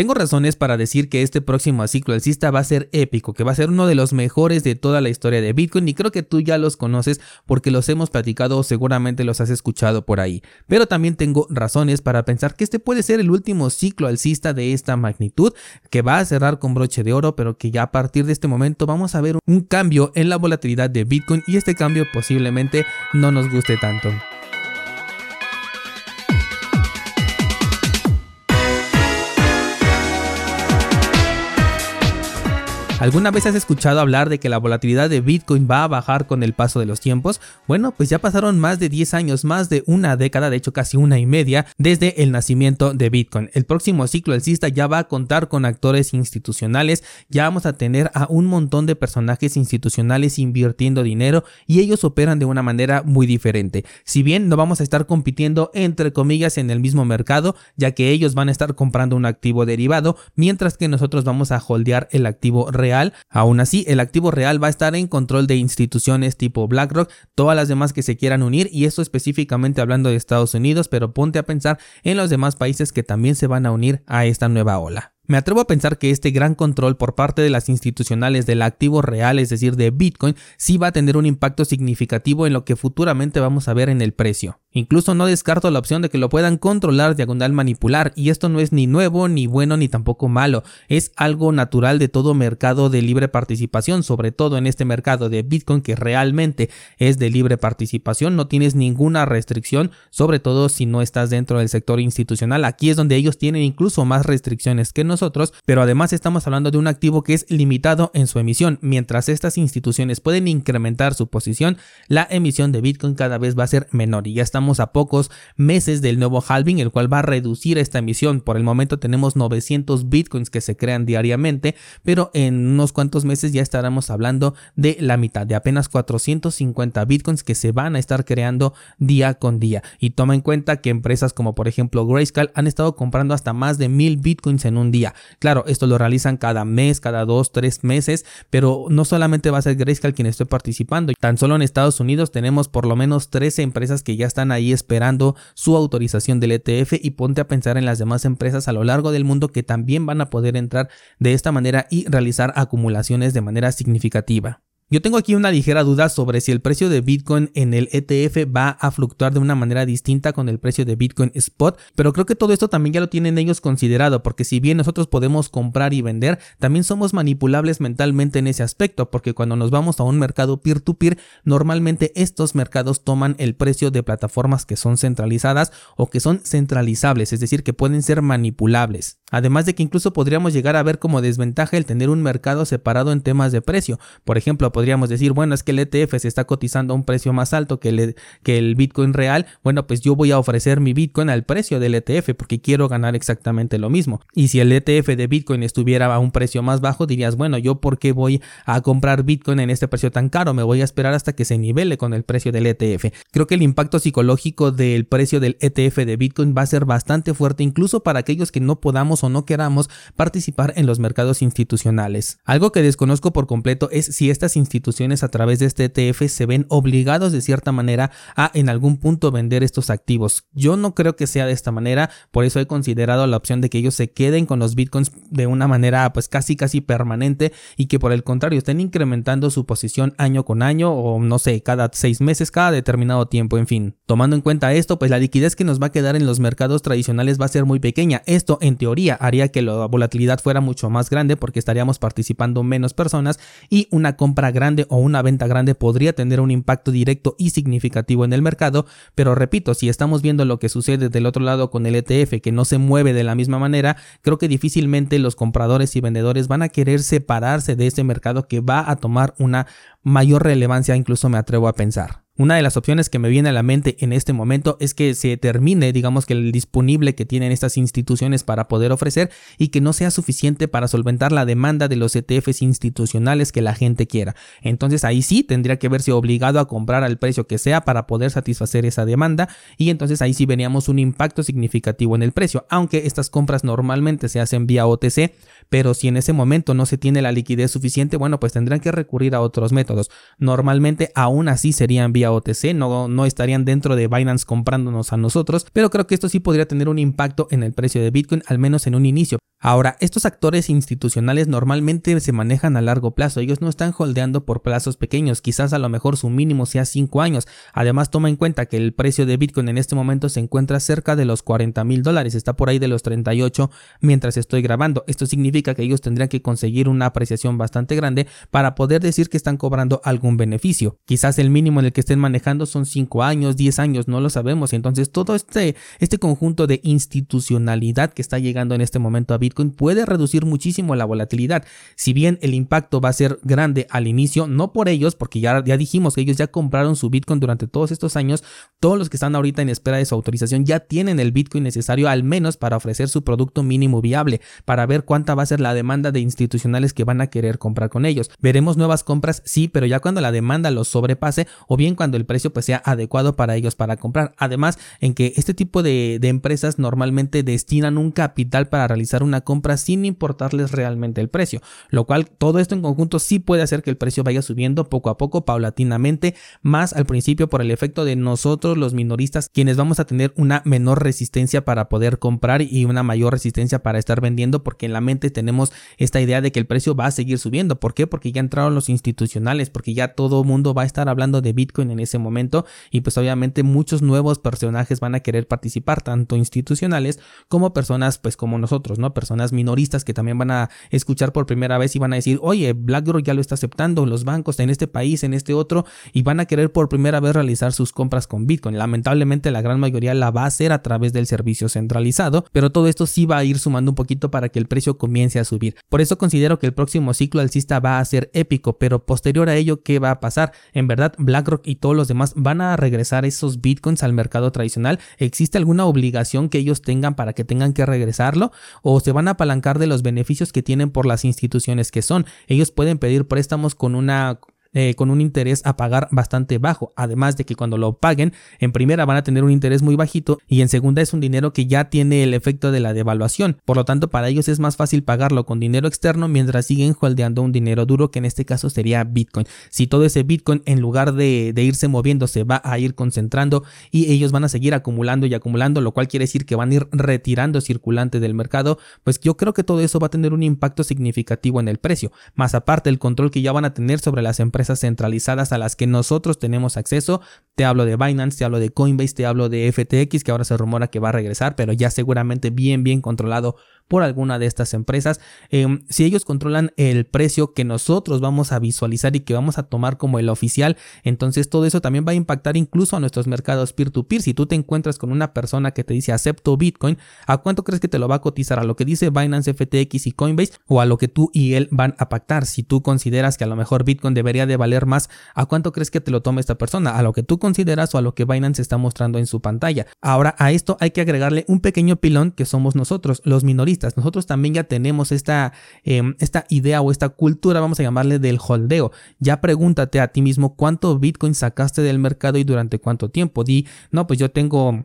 Tengo razones para decir que este próximo ciclo alcista va a ser épico, que va a ser uno de los mejores de toda la historia de Bitcoin y creo que tú ya los conoces porque los hemos platicado o seguramente los has escuchado por ahí. Pero también tengo razones para pensar que este puede ser el último ciclo alcista de esta magnitud, que va a cerrar con broche de oro, pero que ya a partir de este momento vamos a ver un cambio en la volatilidad de Bitcoin y este cambio posiblemente no nos guste tanto. ¿Alguna vez has escuchado hablar de que la volatilidad de Bitcoin va a bajar con el paso de los tiempos? Bueno, pues ya pasaron más de 10 años, más de una década, de hecho casi una y media, desde el nacimiento de Bitcoin. El próximo ciclo alcista ya va a contar con actores institucionales, ya vamos a tener a un montón de personajes institucionales invirtiendo dinero y ellos operan de una manera muy diferente. Si bien no vamos a estar compitiendo entre comillas en el mismo mercado, ya que ellos van a estar comprando un activo derivado, mientras que nosotros vamos a holdear el activo real Aún así, el activo real va a estar en control de instituciones tipo BlackRock, todas las demás que se quieran unir y esto específicamente hablando de Estados Unidos, pero ponte a pensar en los demás países que también se van a unir a esta nueva ola. Me atrevo a pensar que este gran control por parte de las institucionales del activo real, es decir, de Bitcoin, sí va a tener un impacto significativo en lo que futuramente vamos a ver en el precio. Incluso no descarto la opción de que lo puedan controlar, diagonal manipular, y esto no es ni nuevo, ni bueno, ni tampoco malo, es algo natural de todo mercado de libre participación, sobre todo en este mercado de Bitcoin que realmente es de libre participación, no tienes ninguna restricción, sobre todo si no estás dentro del sector institucional, aquí es donde ellos tienen incluso más restricciones que nosotros, pero además estamos hablando de un activo que es limitado en su emisión, mientras estas instituciones pueden incrementar su posición, la emisión de Bitcoin cada vez va a ser menor y ya está a pocos meses del nuevo halving, el cual va a reducir esta emisión. Por el momento tenemos 900 bitcoins que se crean diariamente, pero en unos cuantos meses ya estaremos hablando de la mitad, de apenas 450 bitcoins que se van a estar creando día con día. Y toma en cuenta que empresas como por ejemplo Grayscale han estado comprando hasta más de 1000 bitcoins en un día. Claro, esto lo realizan cada mes, cada dos, tres meses, pero no solamente va a ser Grayscale quien esté participando. Tan solo en Estados Unidos tenemos por lo menos 13 empresas que ya están ahí esperando su autorización del ETF y ponte a pensar en las demás empresas a lo largo del mundo que también van a poder entrar de esta manera y realizar acumulaciones de manera significativa. Yo tengo aquí una ligera duda sobre si el precio de Bitcoin en el ETF va a fluctuar de una manera distinta con el precio de Bitcoin Spot, pero creo que todo esto también ya lo tienen ellos considerado, porque si bien nosotros podemos comprar y vender, también somos manipulables mentalmente en ese aspecto, porque cuando nos vamos a un mercado peer-to-peer, normalmente estos mercados toman el precio de plataformas que son centralizadas o que son centralizables, es decir, que pueden ser manipulables. Además de que incluso podríamos llegar a ver como desventaja el tener un mercado separado en temas de precio. Por ejemplo, podríamos decir, bueno, es que el ETF se está cotizando a un precio más alto que el, que el Bitcoin real, bueno, pues yo voy a ofrecer mi Bitcoin al precio del ETF porque quiero ganar exactamente lo mismo. Y si el ETF de Bitcoin estuviera a un precio más bajo, dirías, bueno, yo por qué voy a comprar Bitcoin en este precio tan caro, me voy a esperar hasta que se nivele con el precio del ETF. Creo que el impacto psicológico del precio del ETF de Bitcoin va a ser bastante fuerte incluso para aquellos que no podamos o no queramos participar en los mercados institucionales. Algo que desconozco por completo es si estas instituciones instituciones a través de este ETF se ven obligados de cierta manera a en algún punto vender estos activos. Yo no creo que sea de esta manera, por eso he considerado la opción de que ellos se queden con los bitcoins de una manera pues casi casi permanente y que por el contrario estén incrementando su posición año con año o no sé, cada seis meses, cada determinado tiempo, en fin. Tomando en cuenta esto, pues la liquidez que nos va a quedar en los mercados tradicionales va a ser muy pequeña. Esto en teoría haría que la volatilidad fuera mucho más grande porque estaríamos participando menos personas y una compra grande o una venta grande podría tener un impacto directo y significativo en el mercado, pero repito, si estamos viendo lo que sucede del otro lado con el ETF que no se mueve de la misma manera, creo que difícilmente los compradores y vendedores van a querer separarse de ese mercado que va a tomar una mayor relevancia, incluso me atrevo a pensar. Una de las opciones que me viene a la mente en este momento es que se termine, digamos que el disponible que tienen estas instituciones para poder ofrecer y que no sea suficiente para solventar la demanda de los ETFs institucionales que la gente quiera. Entonces ahí sí tendría que verse obligado a comprar al precio que sea para poder satisfacer esa demanda y entonces ahí sí veríamos un impacto significativo en el precio, aunque estas compras normalmente se hacen vía OTC, pero si en ese momento no se tiene la liquidez suficiente, bueno, pues tendrán que recurrir a otros métodos. Normalmente aún así serían vía OTC, no, no estarían dentro de Binance comprándonos a nosotros, pero creo que esto sí podría tener un impacto en el precio de Bitcoin, al menos en un inicio. Ahora, estos actores institucionales normalmente se manejan a largo plazo, ellos no están holdeando por plazos pequeños, quizás a lo mejor su mínimo sea 5 años. Además, toma en cuenta que el precio de Bitcoin en este momento se encuentra cerca de los 40 mil dólares, está por ahí de los 38 mientras estoy grabando. Esto significa que ellos tendrían que conseguir una apreciación bastante grande para poder decir que están cobrando algún beneficio. Quizás el mínimo en el que estén manejando son 5 años, 10 años, no lo sabemos. Entonces, todo este, este conjunto de institucionalidad que está llegando en este momento a Bitcoin puede reducir muchísimo la volatilidad. Si bien el impacto va a ser grande al inicio, no por ellos, porque ya, ya dijimos que ellos ya compraron su Bitcoin durante todos estos años, todos los que están ahorita en espera de su autorización ya tienen el Bitcoin necesario al menos para ofrecer su producto mínimo viable, para ver cuánta va a ser la demanda de institucionales que van a querer comprar con ellos. Veremos nuevas compras, sí, pero ya cuando la demanda los sobrepase o bien cuando el precio pues sea adecuado para ellos para comprar. Además, en que este tipo de, de empresas normalmente destinan un capital para realizar una compra sin importarles realmente el precio, lo cual todo esto en conjunto sí puede hacer que el precio vaya subiendo poco a poco, paulatinamente, más al principio por el efecto de nosotros los minoristas, quienes vamos a tener una menor resistencia para poder comprar y una mayor resistencia para estar vendiendo, porque en la mente tenemos esta idea de que el precio va a seguir subiendo. ¿Por qué? Porque ya entraron los institucionales, porque ya todo mundo va a estar hablando de Bitcoin en ese momento y pues obviamente muchos nuevos personajes van a querer participar, tanto institucionales como personas pues como nosotros, ¿no? Personas minoristas que también van a escuchar por primera vez y van a decir, oye, BlackRock ya lo está aceptando, los bancos en este país, en este otro, y van a querer por primera vez realizar sus compras con Bitcoin. Lamentablemente la gran mayoría la va a hacer a través del servicio centralizado, pero todo esto sí va a ir sumando un poquito para que el precio comience a subir. Por eso considero que el próximo ciclo alcista va a ser épico, pero posterior a ello, ¿qué va a pasar? En verdad, BlackRock y todos los demás van a regresar esos Bitcoins al mercado tradicional. ¿Existe alguna obligación que ellos tengan para que tengan que regresarlo? ¿O se van a apalancar de los beneficios que tienen por las instituciones que son. Ellos pueden pedir préstamos con una eh, con un interés a pagar bastante bajo. Además de que cuando lo paguen, en primera van a tener un interés muy bajito y en segunda es un dinero que ya tiene el efecto de la devaluación. Por lo tanto, para ellos es más fácil pagarlo con dinero externo mientras siguen holdeando un dinero duro que en este caso sería Bitcoin. Si todo ese Bitcoin en lugar de, de irse moviendo se va a ir concentrando y ellos van a seguir acumulando y acumulando, lo cual quiere decir que van a ir retirando circulante del mercado, pues yo creo que todo eso va a tener un impacto significativo en el precio. Más aparte el control que ya van a tener sobre las empresas centralizadas a las que nosotros tenemos acceso. Te hablo de Binance, te hablo de Coinbase, te hablo de FTX, que ahora se rumora que va a regresar, pero ya seguramente bien, bien controlado por alguna de estas empresas. Em, si ellos controlan el precio que nosotros vamos a visualizar y que vamos a tomar como el oficial, entonces todo eso también va a impactar incluso a nuestros mercados peer-to-peer. Si tú te encuentras con una persona que te dice acepto Bitcoin, ¿a cuánto crees que te lo va a cotizar? ¿A lo que dice Binance, FTX y Coinbase o a lo que tú y él van a pactar? Si tú consideras que a lo mejor Bitcoin debería de valer más, ¿a cuánto crees que te lo tome esta persona? ¿A lo que tú consideras o a lo que Binance está mostrando en su pantalla? Ahora a esto hay que agregarle un pequeño pilón que somos nosotros, los minoristas nosotros también ya tenemos esta, em, esta idea o esta cultura, vamos a llamarle del holdeo. Ya pregúntate a ti mismo cuánto Bitcoin sacaste del mercado y durante cuánto tiempo. Di, no, pues yo tengo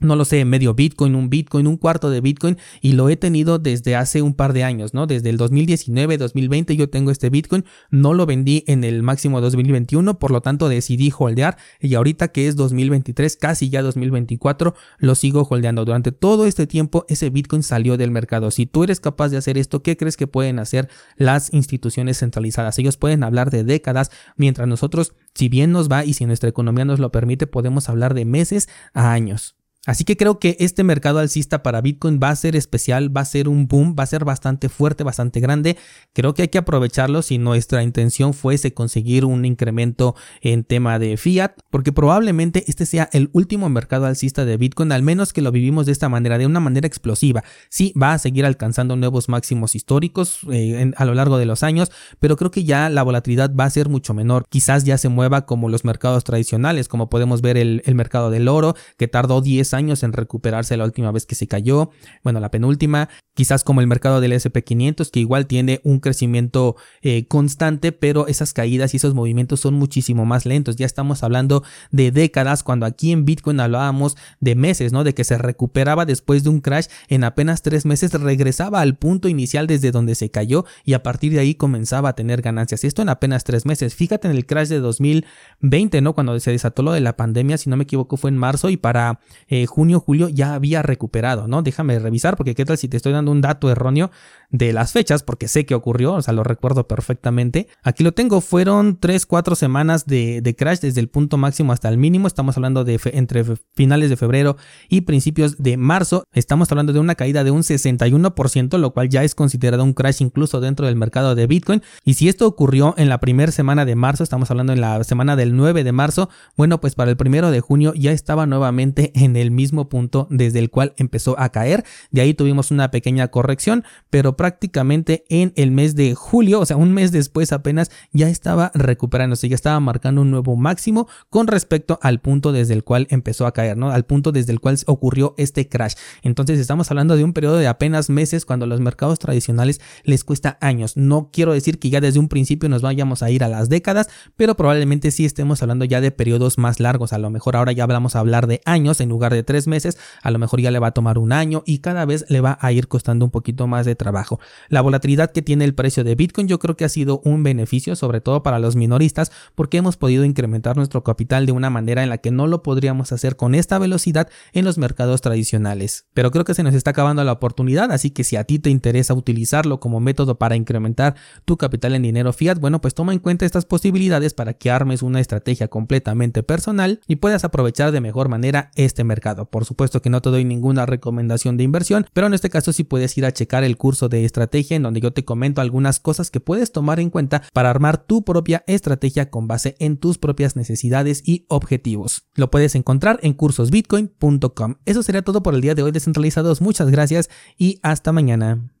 no lo sé, medio Bitcoin, un Bitcoin, un cuarto de Bitcoin y lo he tenido desde hace un par de años, ¿no? Desde el 2019, 2020 yo tengo este Bitcoin, no lo vendí en el máximo 2021, por lo tanto decidí holdear y ahorita que es 2023, casi ya 2024, lo sigo holdeando. Durante todo este tiempo ese Bitcoin salió del mercado. Si tú eres capaz de hacer esto, ¿qué crees que pueden hacer las instituciones centralizadas? Ellos pueden hablar de décadas, mientras nosotros, si bien nos va y si nuestra economía nos lo permite, podemos hablar de meses a años. Así que creo que este mercado alcista para Bitcoin va a ser especial, va a ser un boom, va a ser bastante fuerte, bastante grande. Creo que hay que aprovecharlo si nuestra intención fuese conseguir un incremento en tema de fiat, porque probablemente este sea el último mercado alcista de Bitcoin, al menos que lo vivimos de esta manera, de una manera explosiva. Sí, va a seguir alcanzando nuevos máximos históricos eh, a lo largo de los años, pero creo que ya la volatilidad va a ser mucho menor. Quizás ya se mueva como los mercados tradicionales, como podemos ver el, el mercado del oro, que tardó 10 10 años en recuperarse la última vez que se cayó, bueno, la penúltima, quizás como el mercado del SP500 que igual tiene un crecimiento eh, constante, pero esas caídas y esos movimientos son muchísimo más lentos. Ya estamos hablando de décadas cuando aquí en Bitcoin hablábamos de meses, ¿no? De que se recuperaba después de un crash en apenas tres meses, regresaba al punto inicial desde donde se cayó y a partir de ahí comenzaba a tener ganancias. Esto en apenas tres meses. Fíjate en el crash de 2020, ¿no? Cuando se desató lo de la pandemia, si no me equivoco, fue en marzo y para eh, junio, julio ya había recuperado, ¿no? Déjame revisar porque qué tal si te estoy dando un dato erróneo de las fechas, porque sé que ocurrió, o sea, lo recuerdo perfectamente. Aquí lo tengo, fueron 3, 4 semanas de, de crash desde el punto máximo hasta el mínimo. Estamos hablando de entre finales de febrero y principios de marzo. Estamos hablando de una caída de un 61%, lo cual ya es considerado un crash incluso dentro del mercado de Bitcoin. Y si esto ocurrió en la primera semana de marzo, estamos hablando en la semana del 9 de marzo, bueno, pues para el primero de junio ya estaba nuevamente en el mismo punto desde el cual empezó a caer. De ahí tuvimos una pequeña corrección, pero prácticamente en el mes de julio, o sea, un mes después apenas ya estaba recuperándose, ya estaba marcando un nuevo máximo con respecto al punto desde el cual empezó a caer, ¿no? Al punto desde el cual ocurrió este crash. Entonces estamos hablando de un periodo de apenas meses cuando los mercados tradicionales les cuesta años. No quiero decir que ya desde un principio nos vayamos a ir a las décadas, pero probablemente sí estemos hablando ya de periodos más largos. A lo mejor ahora ya vamos a hablar de años en lugar de tres meses, a lo mejor ya le va a tomar un año y cada vez le va a ir costando un poquito más de trabajo. La volatilidad que tiene el precio de Bitcoin yo creo que ha sido un beneficio, sobre todo para los minoristas, porque hemos podido incrementar nuestro capital de una manera en la que no lo podríamos hacer con esta velocidad en los mercados tradicionales. Pero creo que se nos está acabando la oportunidad, así que si a ti te interesa utilizarlo como método para incrementar tu capital en dinero fiat, bueno, pues toma en cuenta estas posibilidades para que armes una estrategia completamente personal y puedas aprovechar de mejor manera este Por supuesto que no te doy ninguna recomendación de inversión, pero en este caso sí puedes ir a checar el curso de estrategia en donde yo te comento algunas cosas que puedes tomar en cuenta para armar tu propia estrategia con base en tus propias necesidades y objetivos. Lo puedes encontrar en cursosbitcoin.com. Eso sería todo por el día de hoy descentralizados. Muchas gracias y hasta mañana.